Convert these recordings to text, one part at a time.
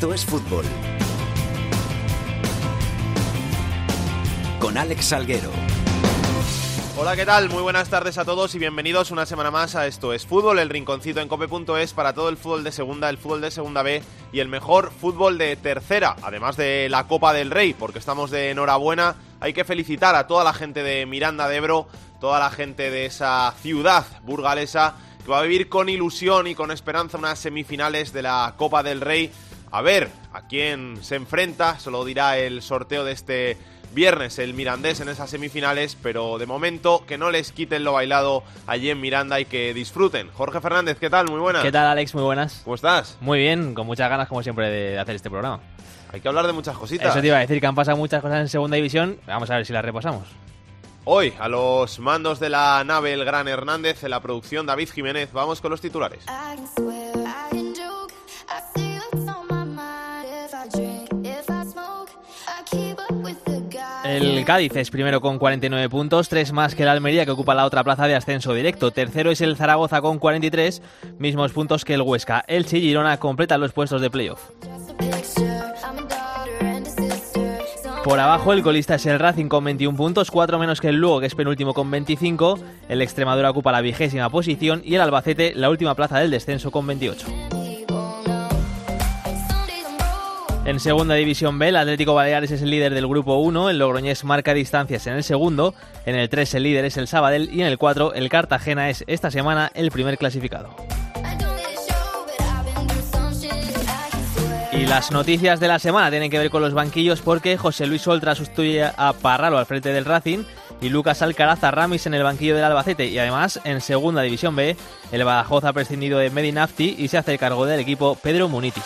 Esto es fútbol. Con Alex Salguero. Hola, ¿qué tal? Muy buenas tardes a todos y bienvenidos una semana más a Esto es Fútbol, el rinconcito en cope.es para todo el fútbol de segunda, el fútbol de segunda B y el mejor fútbol de tercera, además de la Copa del Rey, porque estamos de enhorabuena. Hay que felicitar a toda la gente de Miranda de Ebro, toda la gente de esa ciudad burgalesa que va a vivir con ilusión y con esperanza unas semifinales de la Copa del Rey. A ver a quién se enfrenta, se lo dirá el sorteo de este viernes el Mirandés en esas semifinales, pero de momento que no les quiten lo bailado allí en Miranda y que disfruten. Jorge Fernández, ¿qué tal? Muy buenas. ¿Qué tal, Alex? Muy buenas. ¿Cómo estás? Muy bien, con muchas ganas, como siempre, de hacer este programa. Hay que hablar de muchas cositas. Eso te iba a decir, que han pasado muchas cosas en segunda división. Vamos a ver si las repasamos. Hoy, a los mandos de la nave El Gran Hernández, en la producción David Jiménez. Vamos con los titulares. El Cádiz es primero con 49 puntos, tres más que el Almería que ocupa la otra plaza de ascenso directo. Tercero es el Zaragoza con 43, mismos puntos que el Huesca. El y Girona completan los puestos de playoff. Por abajo el colista es el Racing con 21 puntos, cuatro menos que el Lugo que es penúltimo con 25. El Extremadura ocupa la vigésima posición y el Albacete la última plaza del descenso con 28. En segunda división B, el Atlético Baleares es el líder del grupo 1, el Logroñés marca distancias en el segundo, en el 3 el líder es el Sabadell y en el 4 el Cartagena es esta semana el primer clasificado. Y las noticias de la semana tienen que ver con los banquillos porque José Luis Oltra sustituye a Parralo al frente del Racing y Lucas Alcaraz a Ramis en el banquillo del Albacete. Y además, en segunda división B, el Badajoz ha prescindido de Medinafti y se hace cargo del equipo Pedro Munitis.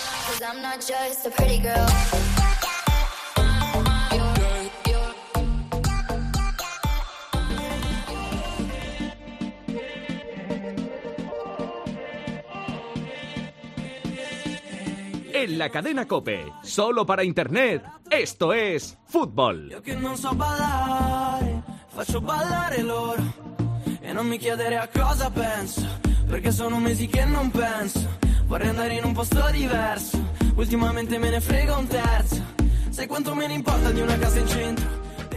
En la cadena Cope, solo para internet, esto es fútbol. Faccio ballare loro e non mi chiedere a cosa penso, perché sono mesi che non penso. Vorrei andare in un posto diverso, ultimamente me ne frega un terzo. Sai quanto me ne importa di una casa in centro?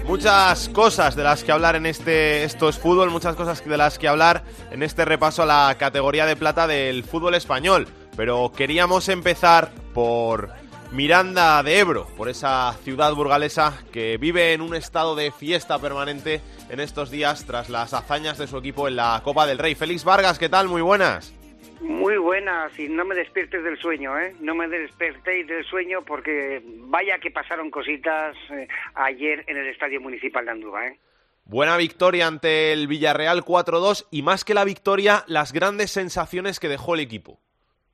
Muchas cosas de las que hablar en este Esto es Fútbol, muchas cosas de las que hablar en este repaso a la categoría de plata del fútbol español. Pero queríamos empezar por Miranda de Ebro, por esa ciudad burgalesa que vive en un estado de fiesta permanente en estos días tras las hazañas de su equipo en la Copa del Rey. Félix Vargas, ¿qué tal? Muy buenas. Muy buenas y no me despiertes del sueño, ¿eh? No me despertéis del sueño porque vaya que pasaron cositas eh, ayer en el Estadio Municipal de Andúba, ¿eh? Buena victoria ante el Villarreal 4-2 y más que la victoria, las grandes sensaciones que dejó el equipo.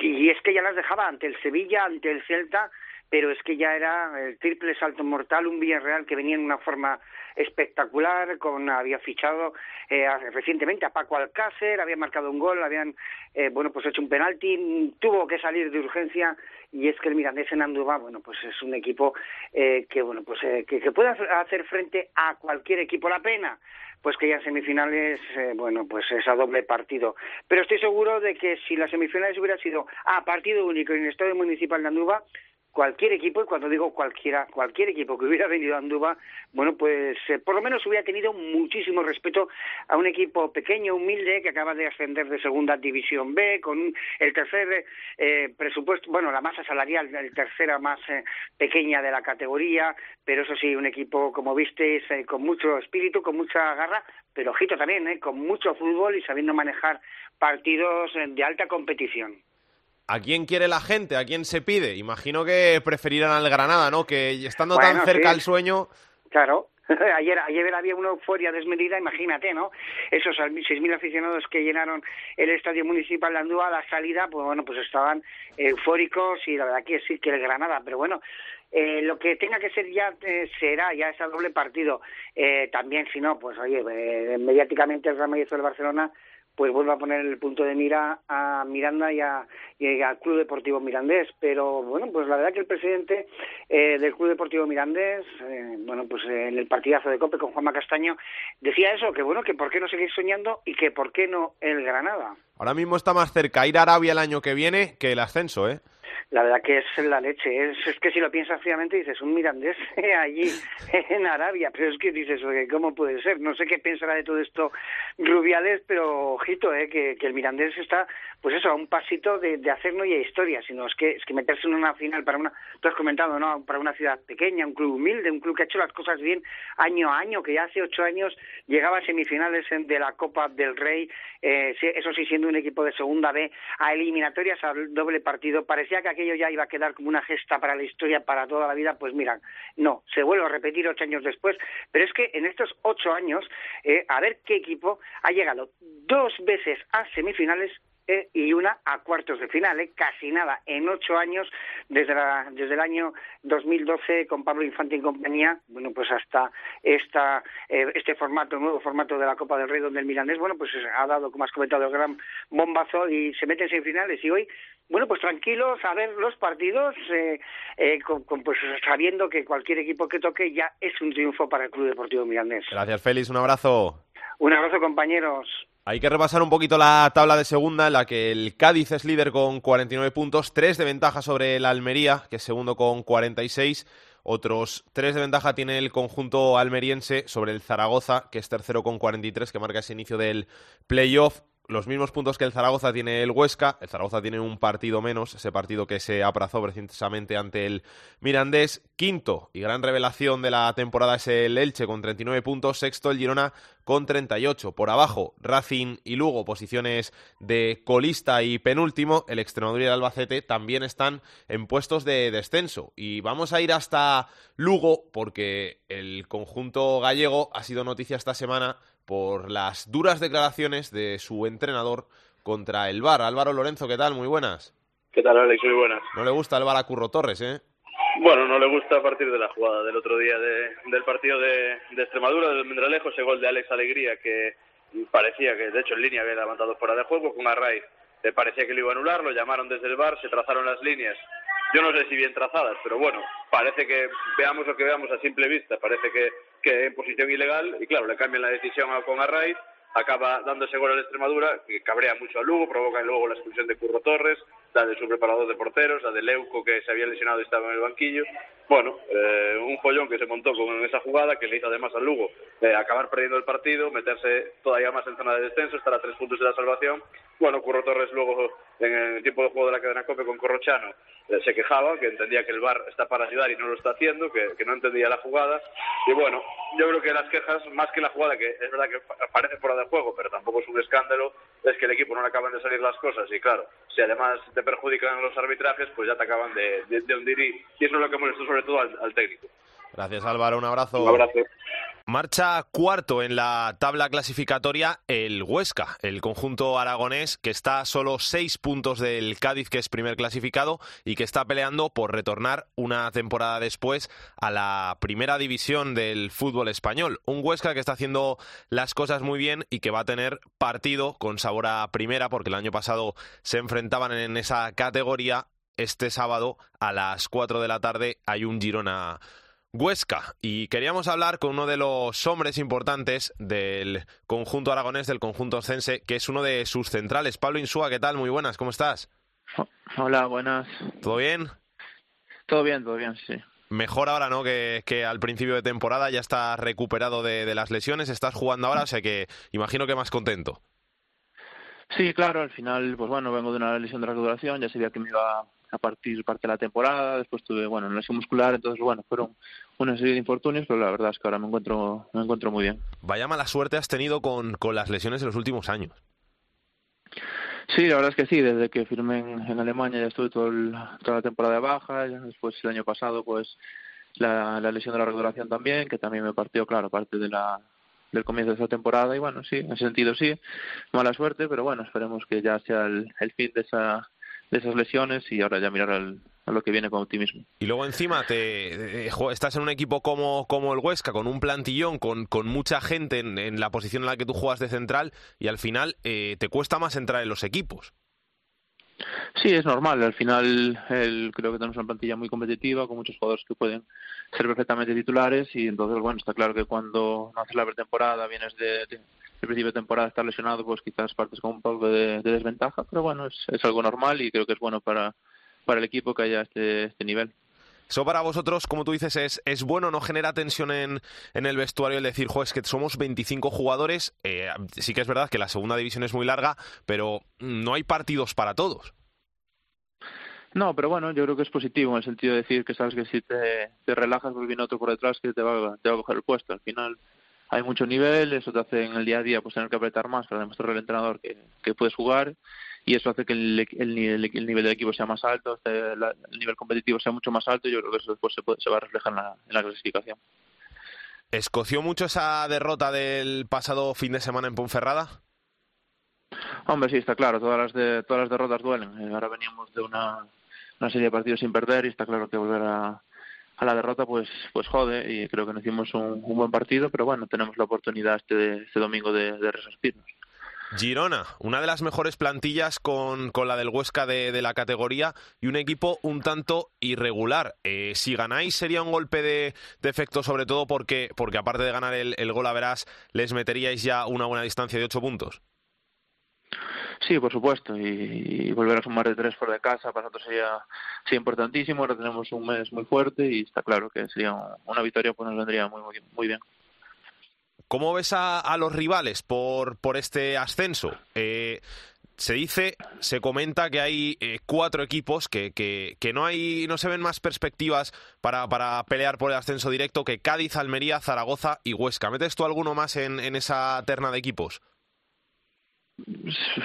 Y es que ya las dejaba ante el Sevilla, ante el Celta pero es que ya era el triple salto mortal, un Villarreal que venía en una forma espectacular, con había fichado eh, recientemente a Paco Alcácer, había marcado un gol, habían eh, bueno pues hecho un penalti, tuvo que salir de urgencia y es que el Mirandés en Andúba, bueno pues es un equipo eh, que bueno pues que, que puede hacer frente a cualquier equipo. La pena pues que ya en semifinales, bueno, pues es a doble partido. Pero estoy seguro de que si las semifinales hubiera sido a partido único en el Estadio Municipal de Andúba, cualquier equipo, y cuando digo cualquiera, cualquier equipo que hubiera venido a Andúba, bueno, pues eh, por lo menos hubiera tenido muchísimo respeto a un equipo pequeño, humilde, que acaba de ascender de segunda división B, con el tercer eh, presupuesto, bueno, la masa salarial, el tercera más eh, pequeña de la categoría, pero eso sí, un equipo, como visteis, con mucho espíritu, con mucha garra, pero ojito también, con mucho fútbol y sabiendo manejar partidos de alta competición. ¿A quién quiere la gente? ¿A quién se pide? Imagino que preferirán al Granada, ¿no? Que estando tan cerca al sueño... Claro, ayer, ayer había una euforia desmedida, imagínate, ¿no? Esos 6.000 aficionados que llenaron el estadio municipal de Andúa a la salida, pues bueno, pues estaban eufóricos y la verdad que sí que el Granada, pero bueno, eh, lo que tenga que ser ya eh, será ya ese doble partido. Eh, también, si no, pues oye, eh, mediáticamente el Real Madrid o el Barcelona pues vuelvo a poner el punto de mira a Miranda y, a, al Club Deportivo Mirandés. Pero bueno, pues la verdad que el presidente eh, del Club Deportivo Mirandés, eh, bueno, pues en el partidazo de COPE con Juanma Castaño, decía eso, que bueno, que por qué no seguir soñando y que por qué no el Granada. Ahora mismo está más cerca ir a Arabia el año que viene que el ascenso, ¿eh? La verdad que es la leche. Es, es que si lo piensas fríamente dices, un mirandés allí en Arabia, pero es que dices, ¿cómo puede ser? No sé qué pensará de todo esto Rubiales, pero ojito, eh, que, que el mirandés está, pues eso, a un pasito de, de hacer no ya historia, sino es que, es que meterse en una final para una, tú has comentado, ¿no? Para una ciudad pequeña, un club humilde, un club que ha hecho las cosas bien año a año, que ya hace ocho años llegaba a semifinales de la Copa del Rey, eh, eso sí, siendo un equipo de segunda B, a eliminatorias al doble partido. Parecía que aquello ya iba a quedar como una gesta para la historia, para toda la vida. Pues mira, no, se vuelve a repetir ocho años después. Pero es que en estos ocho años, eh, a ver qué equipo ha llegado dos veces a semifinales eh, y una a cuartos de final, eh, casi nada, en ocho años, desde, la, desde el año 2012 con Pablo Infante y compañía, bueno, pues hasta esta, eh, este formato, nuevo formato de la Copa del Rey, donde el Mirandés, bueno, pues ha dado, como has comentado, el gran bombazo y se mete en semifinales y hoy bueno, pues tranquilos a ver los partidos, eh, eh, con, con, pues sabiendo que cualquier equipo que toque ya es un triunfo para el Club Deportivo Mirandés. Gracias, Félix. Un abrazo. Un abrazo, compañeros. Hay que repasar un poquito la tabla de segunda, en la que el Cádiz es líder con 49 puntos, tres de ventaja sobre el Almería, que es segundo con 46. Otros tres de ventaja tiene el conjunto almeriense sobre el Zaragoza, que es tercero con 43, que marca ese inicio del playoff los mismos puntos que el Zaragoza tiene el Huesca. El Zaragoza tiene un partido menos, ese partido que se aprazó precisamente ante el Mirandés. Quinto y gran revelación de la temporada es el Elche con 39 puntos. Sexto el Girona con 38. Por abajo, Racing y Lugo, posiciones de colista y penúltimo. El Extremadura y el Albacete también están en puestos de descenso. Y vamos a ir hasta Lugo porque el conjunto gallego ha sido noticia esta semana por las duras declaraciones de su entrenador contra el VAR. Álvaro Lorenzo, ¿qué tal? Muy buenas. ¿Qué tal, Alex? Muy buenas. No le gusta el VAR a Curro Torres, ¿eh? Bueno, no le gusta a partir de la jugada del otro día de, del partido de, de Extremadura, del Mendralejo, ese gol de Alex Alegría que parecía que, de hecho, en línea había levantado fuera de juego con Arraiz. Parecía que lo iba a anular, lo llamaron desde el VAR, se trazaron las líneas. Yo no sé si bien trazadas, pero bueno, parece que veamos lo que veamos a simple vista, parece que que en posición ilegal y claro, le cambian la decisión a, con Arraiz, acaba dando ese gol a la Extremadura, que cabrea mucho a Lugo, provoca luego la expulsión de Curro Torres, la de su preparador de porteros, la de Leuco que se había lesionado y estaba en el banquillo. Bueno, eh, un follón que se montó con esa jugada que le hizo además al Lugo eh, acabar perdiendo el partido, meterse todavía más en zona de descenso, estar a tres puntos de la salvación. Bueno, Curro Torres luego en el tiempo de juego de la cadena COPE con Corrochano eh, se quejaba, que entendía que el VAR está para ayudar y no lo está haciendo, que, que no entendía la jugada. Y bueno, yo creo que las quejas, más que la jugada, que es verdad que parece fuera de juego, pero tampoco es un escándalo, es que el equipo no le acaban de salir las cosas. Y claro, si además te perjudican los arbitrajes, pues ya te acaban de, de, de hundir. Y, y, eso es lo que molestó sobre todo al, al técnico. Gracias Álvaro, un abrazo. Un abrazo. Marcha cuarto en la tabla clasificatoria el Huesca, el conjunto aragonés que está a solo seis puntos del Cádiz, que es primer clasificado, y que está peleando por retornar una temporada después a la primera división del fútbol español. Un Huesca que está haciendo las cosas muy bien y que va a tener partido con sabor a primera, porque el año pasado se enfrentaban en esa categoría. Este sábado a las cuatro de la tarde hay un Girona Huesca y queríamos hablar con uno de los hombres importantes del conjunto aragonés, del conjunto cense, que es uno de sus centrales. Pablo Insúa, ¿qué tal? Muy buenas, ¿cómo estás? Hola, buenas. ¿Todo bien? Todo bien, todo bien, sí. Mejor ahora, ¿no? Que, que al principio de temporada ya estás recuperado de, de las lesiones, estás jugando ahora, o sea que imagino que más contento. Sí, claro, al final, pues bueno, vengo de una lesión de recuperación, ya sabía que me iba a partir parte de la temporada, después tuve, bueno, lesión muscular, entonces, bueno, fueron una serie de infortunios, pero la verdad es que ahora me encuentro, me encuentro muy bien. Vaya mala suerte has tenido con, con las lesiones en los últimos años. Sí, la verdad es que sí, desde que firmé en, en Alemania ya estuve todo el, toda la temporada de baja, ya después el año pasado pues la, la lesión de la recuperación también, que también me partió, claro, parte de la del comienzo de esta temporada y bueno, sí, en ese sentido sí, mala suerte, pero bueno, esperemos que ya sea el, el fin de esa de esas lesiones y ahora ya mirar al, a lo que viene con optimismo. Y luego encima te, estás en un equipo como, como el Huesca, con un plantillón, con, con mucha gente en, en, la posición en la que tú juegas de central y al final eh, te cuesta más entrar en los equipos. Sí, es normal. Al final el, creo que tenemos una plantilla muy competitiva con muchos jugadores que pueden ser perfectamente titulares y entonces, bueno, está claro que cuando no haces la pretemporada, vienes de, de el principio de temporada estar lesionado, pues quizás partes con un poco de, de desventaja, pero bueno, es, es, algo normal y creo que es bueno para, para el equipo que haya este, este nivel. Eso para vosotros, como tú dices, es, es bueno, no genera tensión en, en el vestuario el decir, jo, es que somos 25 jugadores. Eh, sí que es verdad que la segunda división es muy larga, pero no hay partidos para todos. No, pero bueno, yo creo que es positivo en el sentido de decir que sabes que si te, te relajas, pues viene otro por detrás que te va, te va a coger el puesto. Al final hay mucho nivel, eso te hace en el día a día pues tener que apretar más para demostrar al entrenador que, que puedes jugar y eso hace que el, el, nivel, el nivel del equipo sea más alto, el nivel competitivo sea mucho más alto y yo creo que eso después se, puede, se va a reflejar en la, en la clasificación. ¿Escoció mucho esa derrota del pasado fin de semana en Ponferrada? Hombre, sí, está claro, todas las, de, todas las derrotas duelen. Eh, ahora veníamos de una, una serie de partidos sin perder y está claro que volver a, a la derrota pues pues jode y creo que nos hicimos un, buen partido, pero bueno, tenemos la oportunidad este, este domingo de, de resarcirnos. Girona, una de las mejores plantillas con, con la del Huesca de, de, la categoría y un equipo un tanto irregular. Eh, si ganáis sería un golpe de, de, efecto sobre todo porque, porque aparte de ganar el, el gol a verás, les meteríais ya una buena distancia de ocho puntos. Sí, por supuesto, y, volver a sumar de tres fuera de casa para nosotros sería, sería importantísimo. Ahora tenemos un mes muy fuerte y está claro que sería una victoria pues nos vendría muy, muy, muy bien. ¿Cómo ves a, a los rivales por, por este ascenso? Eh, se dice, se comenta que hay eh, cuatro equipos que, que, no hay, no se ven más perspectivas para, para, pelear por el ascenso directo que Cádiz, Almería, Zaragoza y Huesca. ¿Metes tú alguno más en, en esa terna de equipos?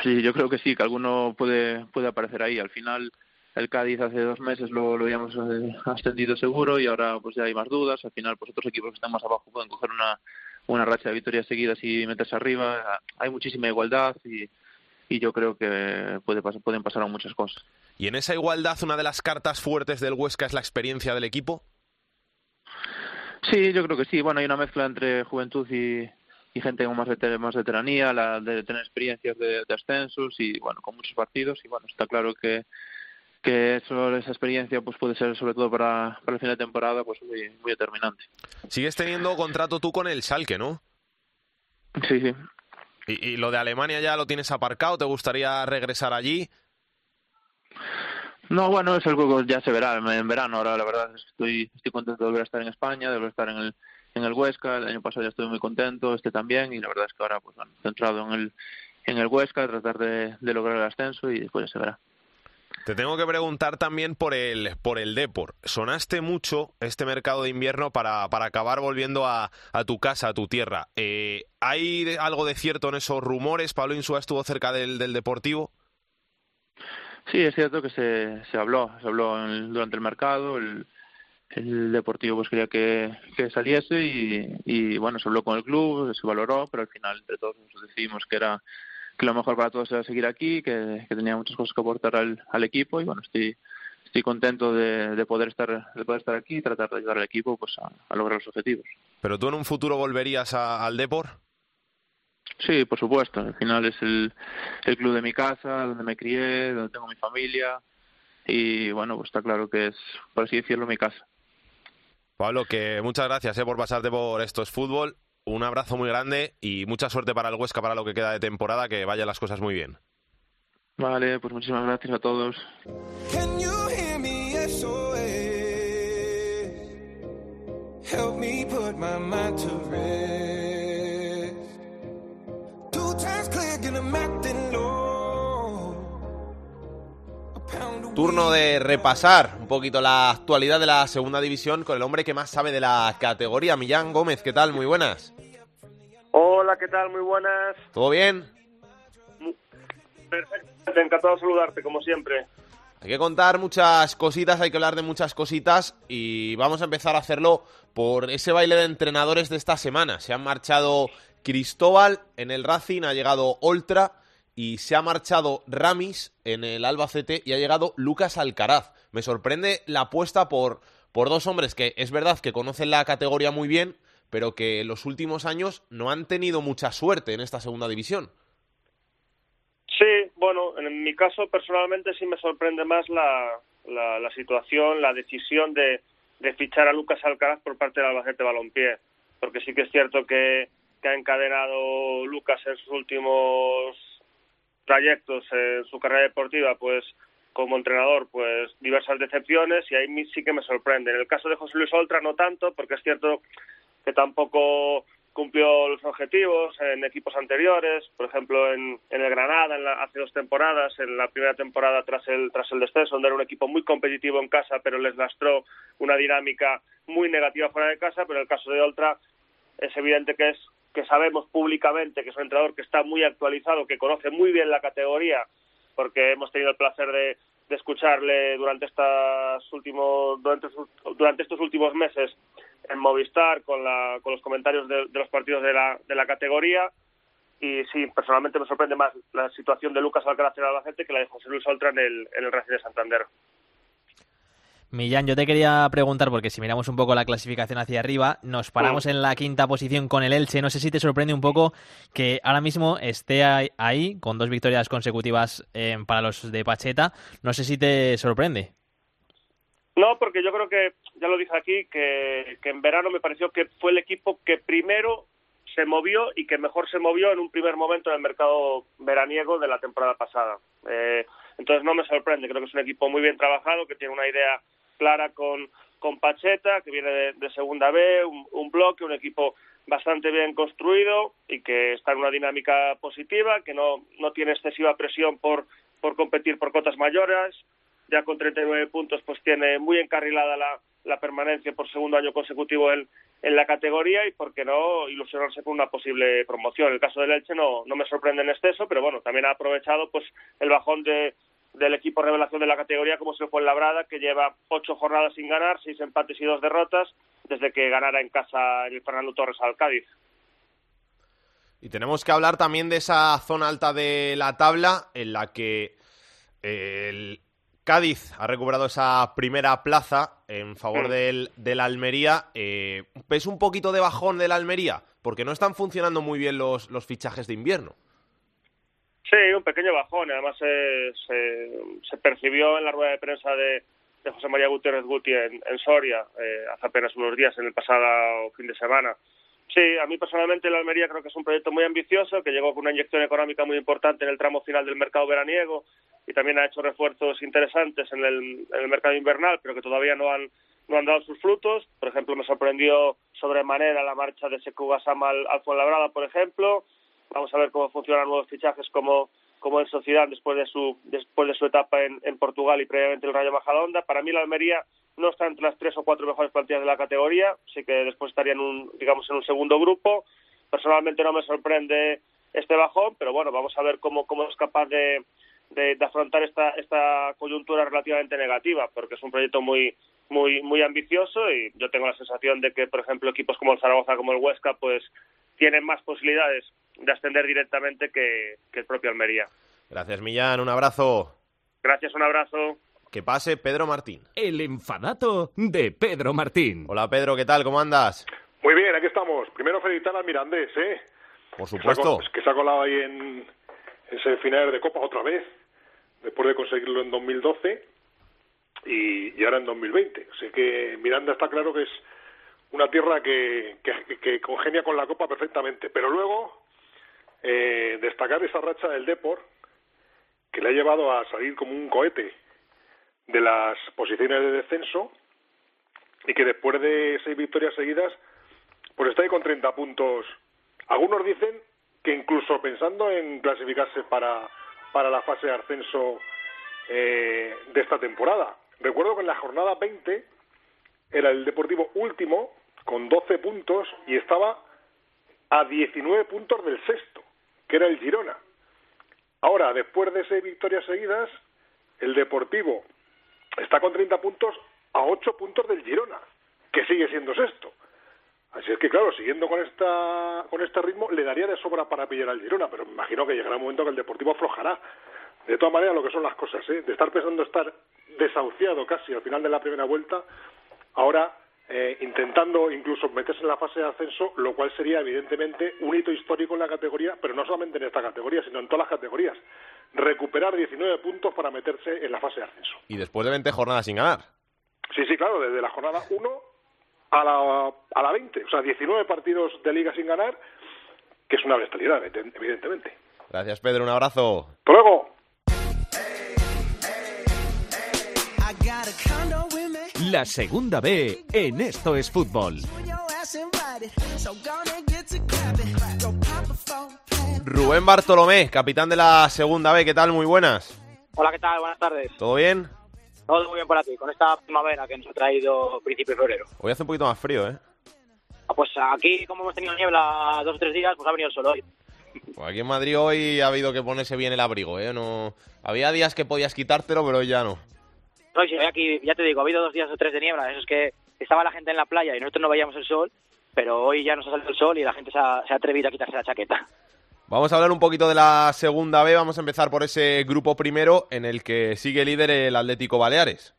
Sí, yo creo que sí, que alguno puede, puede aparecer ahí. Al final, el Cádiz hace dos meses lo, lo habíamos eh, ascendido seguro y ahora pues ya hay más dudas. Al final, pues otros equipos que están más abajo pueden coger una, una racha de victorias seguidas y meterse arriba. Hay muchísima igualdad y, y yo creo que puede pueden pasar muchas cosas. ¿Y en esa igualdad una de las cartas fuertes del Huesca es la experiencia del equipo? Sí, yo creo que sí. Bueno, hay una mezcla entre juventud y, y gente con más, veter más veteranía, la de tener experiencias de, de ascensos y bueno, con muchos partidos. Y bueno, está claro que que eso, esa experiencia pues puede ser sobre todo para, para el final de temporada pues muy, muy determinante. Sigues teniendo contrato tú con el Schalke, ¿no? Sí, sí. ¿Y, ¿Y, lo de Alemania ya lo tienes aparcado? ¿Te gustaría regresar allí? No, bueno, es algo que ya se verá en verano. Ahora la verdad estoy, estoy contento de volver a estar en España, de volver a estar en el, en el Huesca. El año pasado ya estuve muy contento, este también, y la verdad es que ahora pues bueno, centrado en el, en el Huesca, tratar de, de lograr el ascenso y después ya se verá. Te tengo que preguntar también por el, por el Depor. Sonaste mucho este mercado de invierno para, para acabar volviendo a, a tu casa, a tu tierra. Eh, ¿Hay algo de cierto en esos rumores? ¿Pablo Insúa estuvo cerca del, del Deportivo? Sí, es cierto que se, se habló, se habló en, durante el mercado, el, el Deportivo pues quería que, que saliese y, y, bueno, se habló con el club, se valoró, pero al final entre todos nos decidimos que era que lo mejor para todos era seguir aquí, que, que tenía muchas cosas que aportar al, al equipo y bueno, estoy estoy contento de, de, poder estar de poder estar aquí y tratar de ayudar al equipo pues a, a lograr los objetivos. ¿Pero tú en un futuro volverías a, al Depor? Sí, por supuesto. Al final es el, el club de mi casa, donde me crié, donde tengo mi familia y bueno, pues está claro que es, por así decirlo, mi casa. Pablo, que muchas gracias eh, por pasarte por Esto es Fútbol un abrazo muy grande y mucha suerte para el Huesca para lo que queda de temporada, que vayan las cosas muy bien. Vale, pues muchísimas gracias a todos. Help me put my mind to rest. Two times clear, Turno de repasar un poquito la actualidad de la segunda división con el hombre que más sabe de la categoría, Millán Gómez. ¿Qué tal? Muy buenas. Hola, ¿qué tal? Muy buenas. ¿Todo bien? Perfecto, encantado de saludarte, como siempre. Hay que contar muchas cositas, hay que hablar de muchas cositas y vamos a empezar a hacerlo por ese baile de entrenadores de esta semana. Se han marchado Cristóbal en el Racing, ha llegado Oltra y se ha marchado Ramis en el Albacete y ha llegado Lucas Alcaraz. Me sorprende la apuesta por, por dos hombres que es verdad que conocen la categoría muy bien, pero que en los últimos años no han tenido mucha suerte en esta segunda división. Sí, bueno, en mi caso personalmente sí me sorprende más la, la, situación, la decisión de, de, fichar a Lucas Alcaraz por parte del Albacete Balompié, porque sí que es cierto que ha encadenado Lucas en sus últimos trayectos en su carrera deportiva, pues como entrenador, pues diversas decepciones y ahí sí que me sorprende. En el caso de José Luis Oltra no tanto, porque es cierto que tampoco cumplió los objetivos en equipos anteriores, por ejemplo en, el Granada en hace dos temporadas, en la primera temporada tras el tras el descenso, donde era un equipo muy competitivo en casa, pero les lastró una dinámica muy negativa fuera de casa, pero en el caso de Oltra es evidente que es que sabemos públicamente que es un entrenador que está muy actualizado, que conoce muy bien la categoría, porque hemos tenido el placer de, escucharle durante estos últimos durante, durante estos últimos meses en Movistar con, la, con los comentarios de, los partidos de la, de la categoría y sí, personalmente me sorprende más la situación de Lucas Alcaraz en Albacete que la de José Luis Oltra en el, en el Racing de Santander. Millán, yo te quería preguntar, porque si miramos un poco la clasificación hacia arriba, nos paramos en la quinta posición con el Elche. No sé si te sorprende un poco que ahora mismo esté ahí, con dos victorias consecutivas eh, para los de Pacheta. No sé si te sorprende. No, porque yo creo que, ya lo dije aquí, que, en verano me pareció que fue el equipo que primero se movió y que mejor se movió en un primer momento en el mercado veraniego de la temporada pasada. Eh, entonces no me sorprende, creo que es un equipo muy bien trabajado, que tiene una idea clara con, con Pacheta, que viene de, segunda B, un, bloque, un equipo bastante bien construido y que está en una dinámica positiva, que no, no tiene excesiva presión por, por competir por cotas mayores, ya con 39 puntos pues tiene muy encarrilada la, la permanencia por segundo año consecutivo en, en la categoría y por qué no ilusionarse con una posible promoción. El caso del Elche no, no me sorprende en exceso, pero bueno, también ha aprovechado pues el bajón de, del equipo revelación de la categoría como se fue en Labrada, que lleva ocho jornadas sin ganar, seis empates y dos derrotas, desde que ganara en casa el Fernando Torres al Cádiz. Y tenemos que hablar también de esa zona alta de la tabla en la que el Cádiz ha recuperado esa primera plaza en favor del, del, Almería. Eh, ¿Es un poquito de bajón del Almería? Porque no están funcionando muy bien los, los fichajes de invierno. Sí, un pequeño bajón. Además, se, se, percibió en la rueda de prensa de, José María Gutiérrez Guti en, Soria eh, hace apenas unos días, en el pasado fin de semana. Sí, a mí personalmente la Almería creo que es un proyecto muy ambicioso, que llegó con una inyección económica muy importante en el tramo final del mercado veraniego y también ha hecho refuerzos interesantes en el, mercado invernal, pero que todavía no han, no han dado sus frutos. Por ejemplo, me sorprendió sobremanera la marcha de Sekou Gassama al, al Fuenlabrada, por ejemplo. Vamos a ver cómo funcionan nuevos fichajes como, como en Sociedad después de su, después de su etapa en, en Portugal y previamente el Rayo Majadahonda. Para mí la Almería no está entre las tres o cuatro mejores plantillas de la categoría, sí que después estaría en un, digamos, en un segundo grupo. Personalmente no me sorprende este bajón, pero bueno, vamos a ver cómo, cómo es capaz de, de, afrontar esta, esta coyuntura relativamente negativa, porque es un proyecto muy, muy, muy ambicioso y yo tengo la sensación de que, por ejemplo, equipos como el Zaragoza, como el Huesca, pues tienen más posibilidades de ascender directamente que, que el propio Almería. Gracias, Millán. Un abrazo. Gracias, un abrazo. Que pase Pedro Martín. El enfadato de Pedro Martín. Hola, Pedro, ¿qué tal? ¿Cómo andas? Muy bien, aquí estamos. Primero felicitar al Mirandés, ¿eh? Por supuesto. Que se ha colado ahí en, ese final de Copa otra vez después de conseguirlo en 2012 y, y ahora en 2020. Así que Miranda está claro que es una tierra que, que, congenia con la Copa perfectamente. Pero luego, eh, destacar esa racha del Depor, que le ha llevado a salir como un cohete de las posiciones de descenso y que después de seis victorias seguidas, pues está ahí con 30 puntos. Algunos dicen que incluso pensando en clasificarse para para la fase de ascenso eh, de esta temporada. Recuerdo que en la jornada 20 era el Deportivo último con 12 puntos y estaba a 19 puntos del sexto, que era el Girona. Ahora, después de seis victorias seguidas, el Deportivo está con 30 puntos a 8 puntos del Girona, que sigue siendo sexto. Así es que, claro, siguiendo con, esta, con este ritmo, le daría de sobra para pillar al Girona, pero me imagino que llegará un momento que el Deportivo aflojará. De todas maneras, lo que son las cosas, ¿eh? de estar pensando estar desahuciado casi al final de la primera vuelta, ahora eh, intentando incluso meterse en la fase de ascenso, lo cual sería evidentemente un hito histórico en la categoría, pero no solamente en esta categoría, sino en todas las categorías. Recuperar 19 puntos para meterse en la fase de ascenso. Y después de 20 jornadas sin ganar. Sí, sí, claro, desde la jornada 1 a la, a la 20. O sea, 19 partidos de liga sin ganar, que es una bestialidad, evidentemente. Gracias, Pedro. Un abrazo. Hasta luego. La segunda B en Esto es Fútbol. Rubén Bartolomé, capitán de la segunda B, ¿qué tal? Muy buenas. Hola, ¿qué tal? Buenas tardes. ¿Todo bien? Todo muy bien por aquí, con esta primavera que nos ha traído principio de febrero. Hoy hace un poquito más frío, ¿eh? Ah, Pues aquí, como hemos tenido niebla dos o tres días, pues ha venido el sol hoy. Pues aquí en Madrid hoy ha habido que ponerse bien el abrigo, ¿eh? No... Había días que podías quitártelo, pero hoy ya no. No, y sí, aquí, ya te digo, ha habido dos días o tres de niebla. Eso es que estaba la gente en la playa y nosotros no veíamos el sol, pero hoy ya nos ha salido el sol y la gente se ha, se ha atrevido a quitarse la chaqueta. Vamos a hablar un poquito de la segunda B. Vamos a empezar por ese grupo primero en el que sigue líder el Atlético Baleares.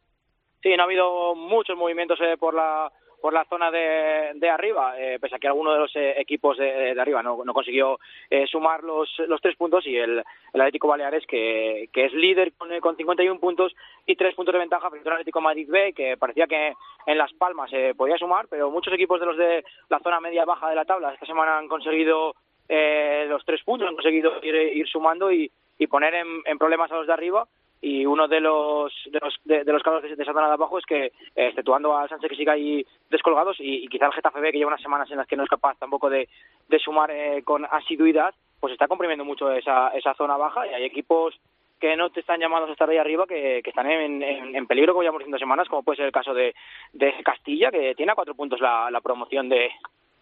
Sí, no ha habido muchos movimientos eh, por la por la zona de, de arriba, eh, pese a que alguno de los eh, equipos de, de arriba no, no consiguió eh, sumar los, los tres puntos y el, el Atlético Baleares, que, que es líder con, con 51 puntos y tres puntos de ventaja frente al Atlético Madrid B, que parecía que en Las Palmas se podía sumar, pero muchos equipos de los de la zona media-baja de la tabla esta semana han conseguido eh, los tres puntos, han conseguido ir, ir sumando y, y poner en, en problemas a los de arriba y uno de los de los de, de los casos de, de esa zona de abajo es que eh, exceptuando a Sánchez que sigue ahí descolgados y, y quizá el Getafe B que lleva unas semanas en las que no es capaz tampoco de, de sumar eh, con asiduidad pues está comprimiendo mucho esa esa zona baja y hay equipos que no te están llamados a estar ahí arriba, que, que están en, en, en peligro, como llevamos diciendo semanas, como puede ser el caso de, de Castilla, que tiene a cuatro puntos la, la promoción de,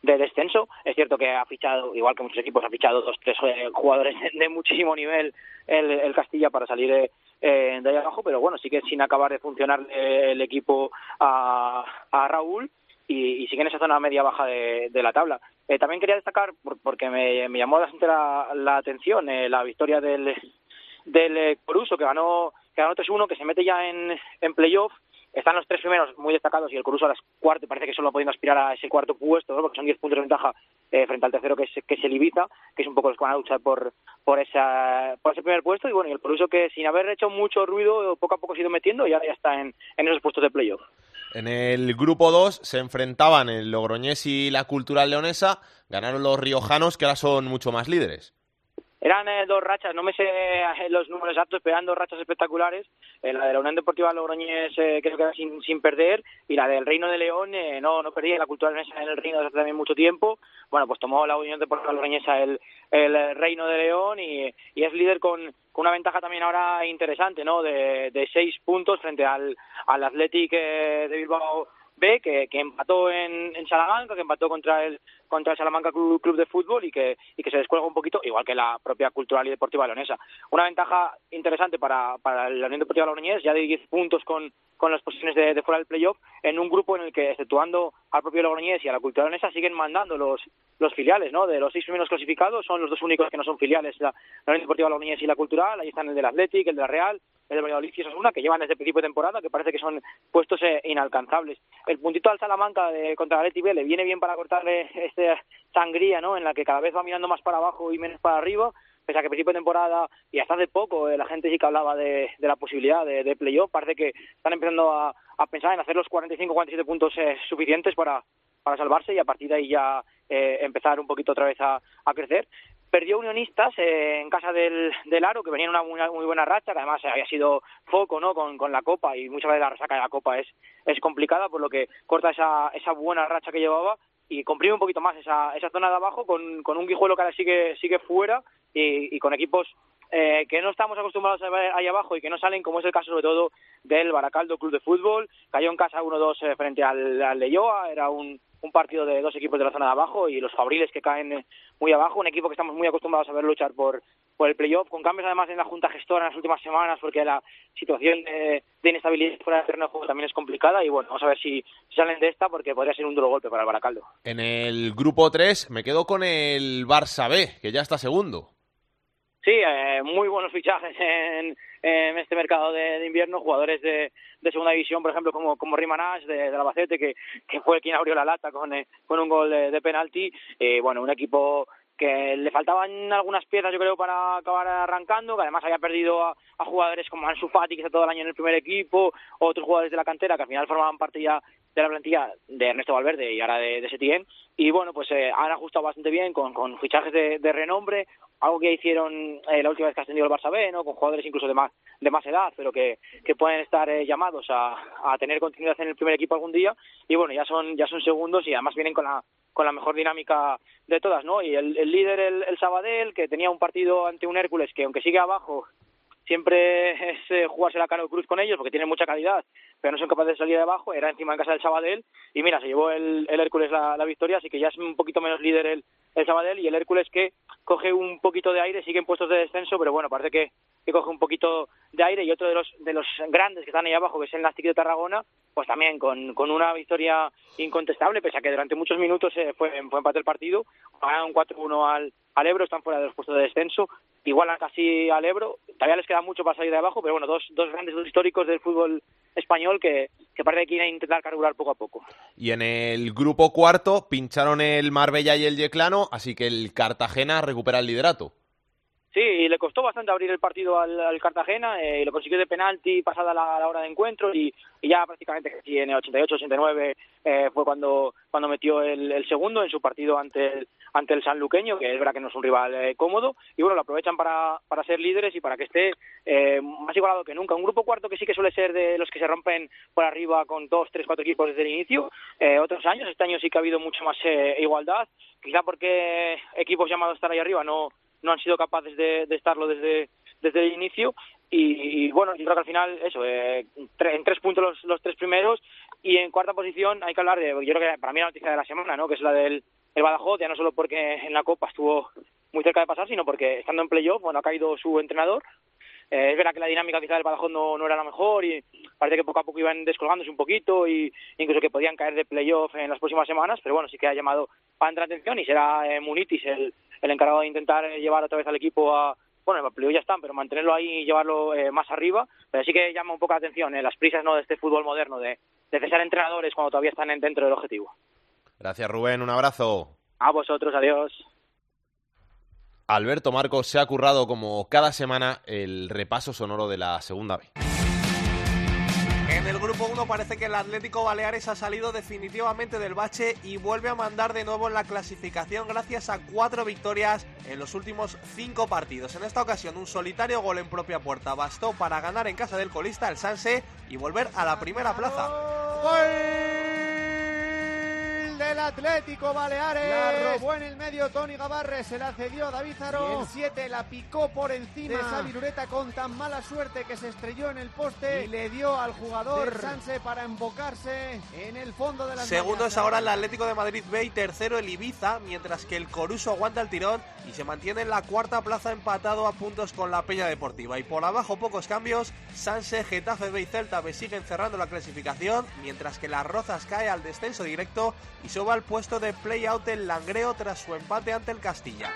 de descenso. Es cierto que ha fichado, igual que muchos equipos, ha fichado dos, tres eh, jugadores de muchísimo nivel el, el Castilla para salir eh, de ahí abajo, pero bueno, sigue sin acabar de funcionar el equipo a, a Raúl y, y sigue en esa zona media-baja de, de la tabla. Eh, también quería destacar, por, porque me, me llamó bastante la, la atención, eh, la victoria del, del Coruso, que ganó, que ganó 3-1, que se mete ya en, en playoff. Están los tres primeros muy destacados y el Coruso a las cuarto parece que solo pudiendo aspirar a ese cuarto puesto, porque son 10 puntos de ventaja eh, frente al tercero que es, que es el que es un poco los que van a luchar por, por, esa, por ese primer puesto. Y bueno, y el Coruso que sin haber hecho mucho ruido, poco a poco se ha ido metiendo y ahora ya está en, en esos puestos de playoff. En el grupo 2 se enfrentaban el Logroñés y la Cultural Leonesa. Ganaron los riojanos, que ahora son mucho más líderes. Eran eh, dos rachas, no me sé eh, los números exactos, pero eran dos rachas espectaculares. Eh, la de la Unión Deportiva Logroñés eh, creo que era sin, sin perder y la del Reino de León eh, no no perdía. La cultura leonesa en el Reino desde hace también mucho tiempo. Bueno, pues tomó la Unión Deportiva Logroñesa el, el Reino de León y, y es líder con, con una ventaja también ahora interesante, ¿no? De, de seis puntos frente al, al Athletic de Bilbao B, que, que empató en, en Salamanca, que empató contra el contra el Salamanca Club, de Fútbol y que, y que se descuelga un poquito, igual que la propia Cultural y Deportiva Leonesa. Una ventaja interesante para, para la Unión Deportiva Logroñés, ya de 10 puntos con, con las posiciones de, fuera del playoff, en un grupo en el que, exceptuando al propio Logroñés y a la Cultural Leonesa, siguen mandando los, los filiales, ¿no? De los seis primeros clasificados, son los dos únicos que no son filiales, la, la Unión Deportiva Logroñés y la Cultural, ahí están el del Athletic, el de la Real, el de Valladolid y Osasuna, que llevan desde el principio de temporada, que parece que son puestos eh, inalcanzables. El puntito al Salamanca de, contra el Athletic B le viene bien para cortarle este sangría, ¿no? En la que cada vez va mirando más para abajo y menos para arriba, pese a que principio de temporada y hasta hace poco eh, la gente sí que hablaba de, la posibilidad de, de playoff, parece que están empezando a, pensar en hacer los 45-47 puntos eh, suficientes para, para salvarse y a partir de ahí ya eh, empezar un poquito otra vez a, crecer. Perdió Unionistas eh, en casa del, del Aro, que venía en una muy, muy buena racha, que además había sido foco ¿no? con, con la Copa y muchas veces la resaca de la Copa es, es complicada, por lo que corta esa, esa buena racha que llevaba y comprime un poquito más esa, esa zona de abajo con, con un Guijuelo que ahora sigue, sigue fuera y, con equipos eh, que no estamos acostumbrados a ver ahí abajo y que no salen, como es el caso sobre todo del Baracaldo Club de Fútbol. Cayó en casa 1-2 eh, frente al, al Leyoa, era un, un partido de dos equipos de la zona de abajo y los Fabriles que caen eh, muy abajo, un equipo que estamos muy acostumbrados a ver luchar por, por el playoff, con cambios además en la Junta Gestora en las últimas semanas, porque la situación de, de inestabilidad fuera del terreno de juego también es complicada y bueno, vamos a ver si, salen de esta porque podría ser un duro golpe para el Baracaldo. En el grupo 3 me quedo con el Barça B, que ya está segundo. Sí, eh, muy buenos fichajes en, en este mercado de, invierno, jugadores de, de, segunda división, por ejemplo, como, como Rimanash de, de Albacete, que, que fue quien abrió la lata con, eh, con un gol de, de penalti. Eh, bueno, un equipo que le faltaban algunas piezas, yo creo, para acabar arrancando, que además había perdido a, jugadores como Ansu Fati, que está todo el año en el primer equipo, otros jugadores de la cantera que al final formaban parte ya de la plantilla de Ernesto Valverde y ahora de, de Setién. Y bueno, pues eh, han ajustado bastante bien con, con fichajes de, renombre, algo que hicieron eh, la última vez que ha ascendido el Barça B, ¿no? con jugadores incluso de más, de más edad, pero que, que pueden estar eh, llamados a, a tener continuidad en el primer equipo algún día. Y bueno, ya son, ya son segundos y además vienen con la, con la mejor dinámica de todas, ¿no? Y el, el líder, el, el Sabadell, que tenía un partido ante un Hércules que aunque sigue abajo, siempre es eh, jugarse la Cano Cruz con ellos porque tienen mucha calidad, pero no son capaces de salir de abajo. Era encima en casa del Sabadell y mira, se llevó el, el Hércules la, la, victoria, así que ya es un poquito menos líder el, el Sabadell y el Hércules que coge un poquito de aire, sigue en puestos de descenso, pero bueno, parece que, que coge un poquito de aire y otro de los de los grandes que están ahí abajo, que es el Nastic de Tarragona, pues también con, con una victoria incontestable, pese a que durante muchos minutos eh, fue, fue empate el partido, ganaron 4-1 al, al Ebro, están fuera de los puestos de descenso, igualan casi al Ebro, todavía les queda mucho para salir de abajo, pero bueno, dos, dos grandes dos históricos del fútbol español que, que parece que quieren intentar carburar poco a poco. Y en el grupo cuarto pincharon el Marbella y el Yeclano, así que el Cartagena recupera el liderato. Sí, y le costó bastante abrir el partido al, Cartagena, eh, lo consiguió de penalti pasada la, hora de encuentro y, y ya prácticamente en el 88-89 eh, fue cuando cuando metió el, el, segundo en su partido ante el, ante el sanluqueño, que es verdad que no es un rival eh, cómodo, y bueno, lo aprovechan para, para ser líderes y para que esté eh, más igualado que nunca. Un grupo cuarto que sí que suele ser de los que se rompen por arriba con dos, tres, cuatro equipos desde el inicio, eh, otros años, este año sí que ha habido mucho más eh, igualdad, quizá porque equipos llamados a estar ahí arriba no no han sido capaces de, de estarlo desde, desde el inicio. Y, y, bueno, yo creo que al final eso, eh, en tres puntos los, los tres primeros. Y en cuarta posición hay que hablar de, yo creo que para mí la noticia de la semana, ¿no? que es la del el Badajoz, ya no solo porque en la Copa estuvo muy cerca de pasar, sino porque estando en playoff, bueno, ha caído su entrenador, eh, es verdad que la dinámica quizá del Badajoz no, no era la mejor y parece que poco a poco iban descolgándose un poquito y incluso que podían caer de playoff en las próximas semanas, pero bueno, sí que ha llamado bastante atención y será eh, Munitis el, el encargado de intentar llevar otra vez al equipo a, bueno, el playoff ya están, pero mantenerlo ahí y llevarlo eh, más arriba, pero sí que llama un poco la atención eh, las prisas no de este fútbol moderno, de, de cesar entrenadores cuando todavía están dentro del objetivo. Gracias Rubén, un abrazo. A vosotros, adiós. Alberto Marcos se ha currado como cada semana el repaso sonoro de la segunda B. En el grupo 1 parece que el Atlético Baleares ha salido definitivamente del bache y vuelve a mandar de nuevo en la clasificación gracias a cuatro victorias en los últimos cinco partidos. En esta ocasión un solitario gol en propia puerta bastó para ganar en casa del colista el Sanse y volver a la primera plaza. ¡Gol! Del Atlético Baleares. La robó en el medio Tony Gavarre, se la cedió David Zaro. Y el 7 la picó por encima de esa viruleta con tan mala suerte que se estrelló en el poste y le dio al jugador Sanse para embocarse en el fondo de la Segundo es ahora el Atlético de Madrid B y tercero el Ibiza, mientras que el Coruso aguanta el tirón y se mantiene en la cuarta plaza empatado a puntos con la Peña Deportiva. Y por abajo pocos cambios, Sanse, Getafe B y Celta B siguen cerrando la clasificación, mientras que las Rozas cae al descenso directo y suba al puesto de play-out el Langreo tras su empate ante el Castilla.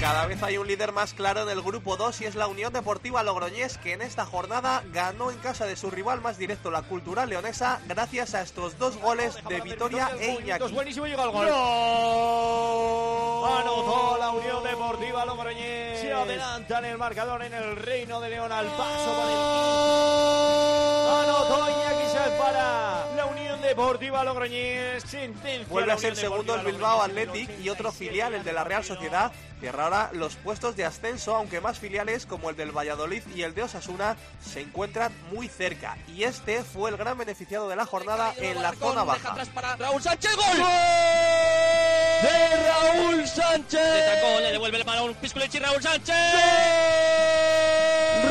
Cada vez hay un líder más claro en el grupo 2 y es la Unión Deportiva Logroñés que en esta jornada ganó en casa de su rival más directo, la Cultural Leonesa, gracias a estos dos goles de Vitoria e Iñaki. Buenísimo llega el gol. Anotó la Unión Deportiva Logroñés. Se adelanta en el marcador en el Reino de León al paso por el Anotó Iñaki para la Unión Deportiva Logroñés. Sentencia Vuelve a ser segundo el Bilbao Athletic y otro filial, el de la Real Sociedad, cierra ahora los puestos de ascenso, aunque más filiales como el del Valladolid y el de Osasuna se encuentran muy cerca. Y este fue el gran beneficiado de la jornada en la zona baja. Para Raúl Sánchez, gol. De Raúl Sánchez. Le sacó, le devuelve el balón Pisculechi Raúl Sánchez.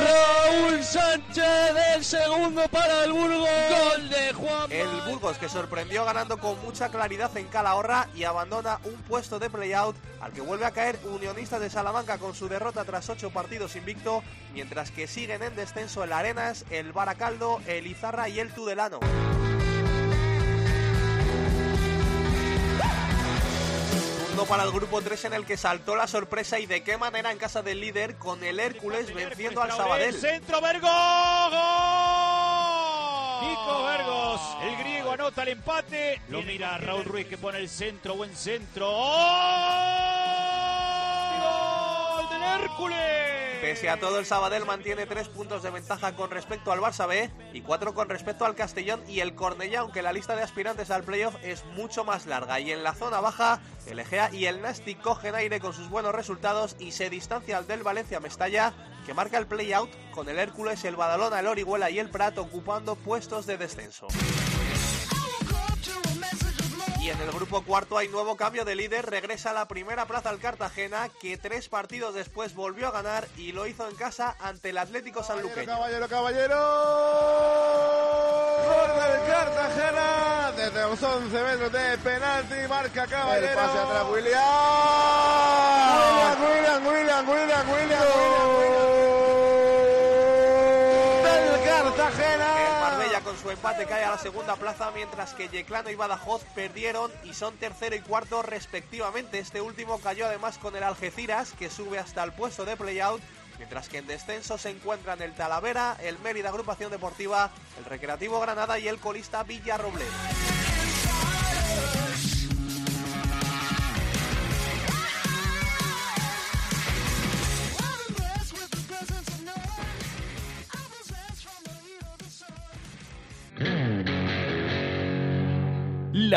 Raúl Sánchez del segundo para el Burgos. El Burgos que sorprendió ganando con mucha claridad en Calahorra y abandona un puesto de playout al que vuelve a caer Unionistas de Salamanca con su derrota tras ocho partidos invicto, mientras que siguen en descenso el Arenas, el Baracaldo, el Izarra y el Tudelano. Para el grupo 3 en el que saltó la sorpresa y de qué manera en casa del líder con el Hércules venciendo al Sabadell. Centro Vergo. Nico Vergos, el griego anota el empate. Lo mira Raúl Ruiz que pone el centro, buen centro. ¡Gol del Hércules! Pese a todo, el Sabadell mantiene tres puntos de ventaja con respecto al Barça B y cuatro con respecto al Castellón y el Cornellá, aunque la lista de aspirantes al playoff es mucho más larga. Y en la zona baja, el Egea y el Nasti cogen aire con sus buenos resultados y se distancian del Valencia Mestalla, que marca el play-out con el Hércules, el Badalona, el Orihuela y el Prat ocupando puestos de descenso. Y en el grupo cuarto hay nuevo cambio de líder. Regresa a la primera plaza al Cartagena, que tres partidos después volvió a ganar y lo hizo en casa ante el Atlético Sanluqueño. Caballero, caballero. Gol del Cartagena. Desde los 11 metros de penalti. Marca Caballero. El pase atrás, William. William, William, William, William, William. Del Cartagena. Empate cae a la segunda plaza, mientras que Yeclano y Badajoz perdieron y son tercero y cuarto respectivamente. Este último cayó además con el Algeciras, que sube hasta el puesto de playout. Mientras que en descenso se encuentran el Talavera, el Mérida Agrupación Deportiva, el Recreativo Granada y el colista Villarrobledo.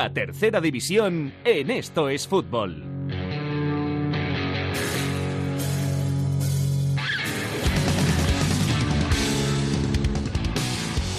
La tercera división en Esto es Fútbol.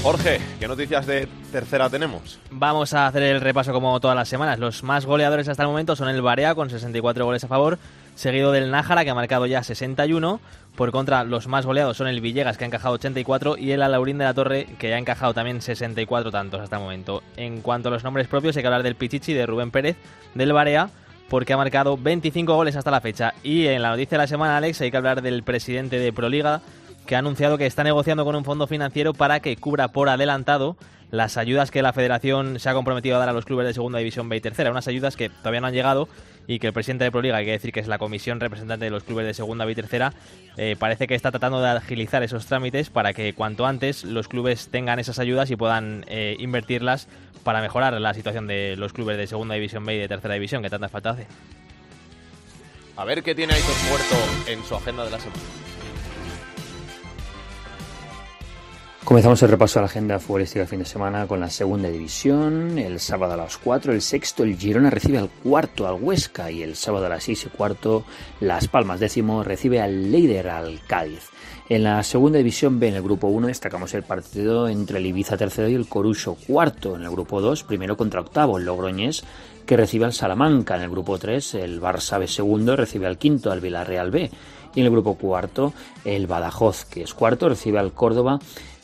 Jorge, ¿qué noticias de tercera tenemos? Vamos a hacer el repaso como todas las semanas. Los más goleadores hasta el momento son el Barea con 64 goles a favor, seguido del Nájara que ha marcado ya 61. Por contra, los más goleados son el Villegas que ha encajado 84 y el Alaurín de la Torre que ha encajado también 64 tantos hasta el momento. En cuanto a los nombres propios, hay que hablar del Pichichi de Rubén Pérez, del Barea porque ha marcado 25 goles hasta la fecha. Y en la noticia de la semana, Alex, hay que hablar del presidente de Proliga, que ha anunciado que está negociando con un fondo financiero para que cubra por adelantado las ayudas que la federación se ha comprometido a dar a los clubes de segunda división B y tercera, unas ayudas que todavía no han llegado y que el presidente de Proliga, hay que decir que es la comisión representante de los clubes de segunda B y tercera, eh, parece que está tratando de agilizar esos trámites para que cuanto antes los clubes tengan esas ayudas y puedan eh, invertirlas para mejorar la situación de los clubes de segunda división B y de tercera división que tanta falta hace. A ver qué tiene Aitor Puerto en su agenda de la semana. Comenzamos el repaso a la agenda futbolística del fin de semana con la segunda división. El sábado a las 4, el sexto, el Girona recibe al cuarto, al Huesca. Y el sábado a las 6 y cuarto, Las Palmas décimo recibe al líder, al Cádiz. En la segunda división B, en el grupo 1, destacamos el partido entre el Ibiza tercero y el Corucho cuarto. En el grupo 2, primero contra octavo, el Logroñés, que recibe al Salamanca. En el grupo 3, el Barça B segundo recibe al quinto, al Villarreal B. Y en el grupo cuarto, el Badajoz, que es cuarto, recibe al Córdoba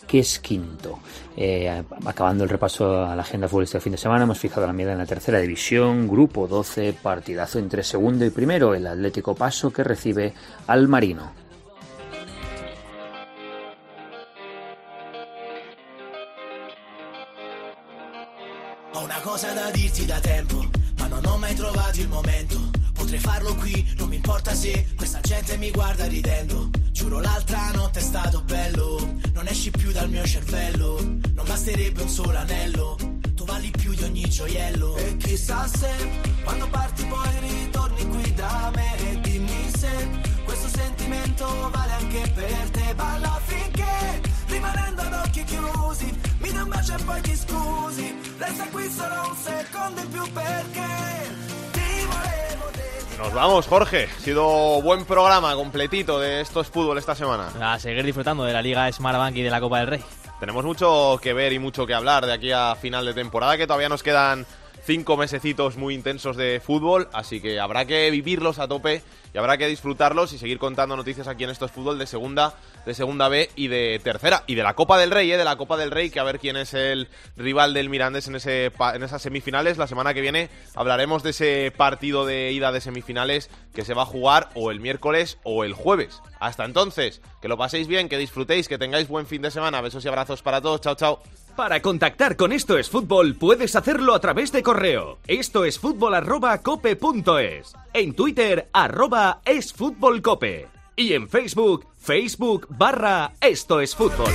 que es quinto. Eh, acabando el repaso a la agenda futbolística del fin de semana, hemos fijado la mirada en la tercera división, grupo 12, partidazo entre segundo y primero, el Atlético Paso que recibe al Marino. Non esci più dal mio cervello. Non basterebbe un solo anello, tu vali più di ogni gioiello. E chissà se quando parti poi ritorni qui da me e dimmi se questo sentimento vale anche per te. Balla finché rimanendo ad occhi chiusi, mi dai un bacio e poi ti scusi. Resta qui solo un secondo in più perché Nos vamos, Jorge. Ha sido buen programa completito de Esto es Fútbol esta semana. A seguir disfrutando de la Liga Smartbank y de la Copa del Rey. Tenemos mucho que ver y mucho que hablar de aquí a final de temporada, que todavía nos quedan cinco mesecitos muy intensos de fútbol, así que habrá que vivirlos a tope y habrá que disfrutarlos y seguir contando noticias aquí en Esto es Fútbol de segunda, de segunda B y de tercera. Y de la Copa del Rey, ¿eh? de la Copa del Rey, que a ver quién es el rival del Mirandés en, ese, en esas semifinales. La semana que viene hablaremos de ese partido de ida de semifinales que se va a jugar o el miércoles o el jueves. Hasta entonces, que lo paséis bien, que disfrutéis, que tengáis buen fin de semana. Besos y abrazos para todos. Chao, chao. Para contactar con Esto es Fútbol puedes hacerlo a través de correo. Esto es fútbol arroba. En Twitter arroba es fútbol cope. Y en Facebook, Facebook barra Esto es Fútbol.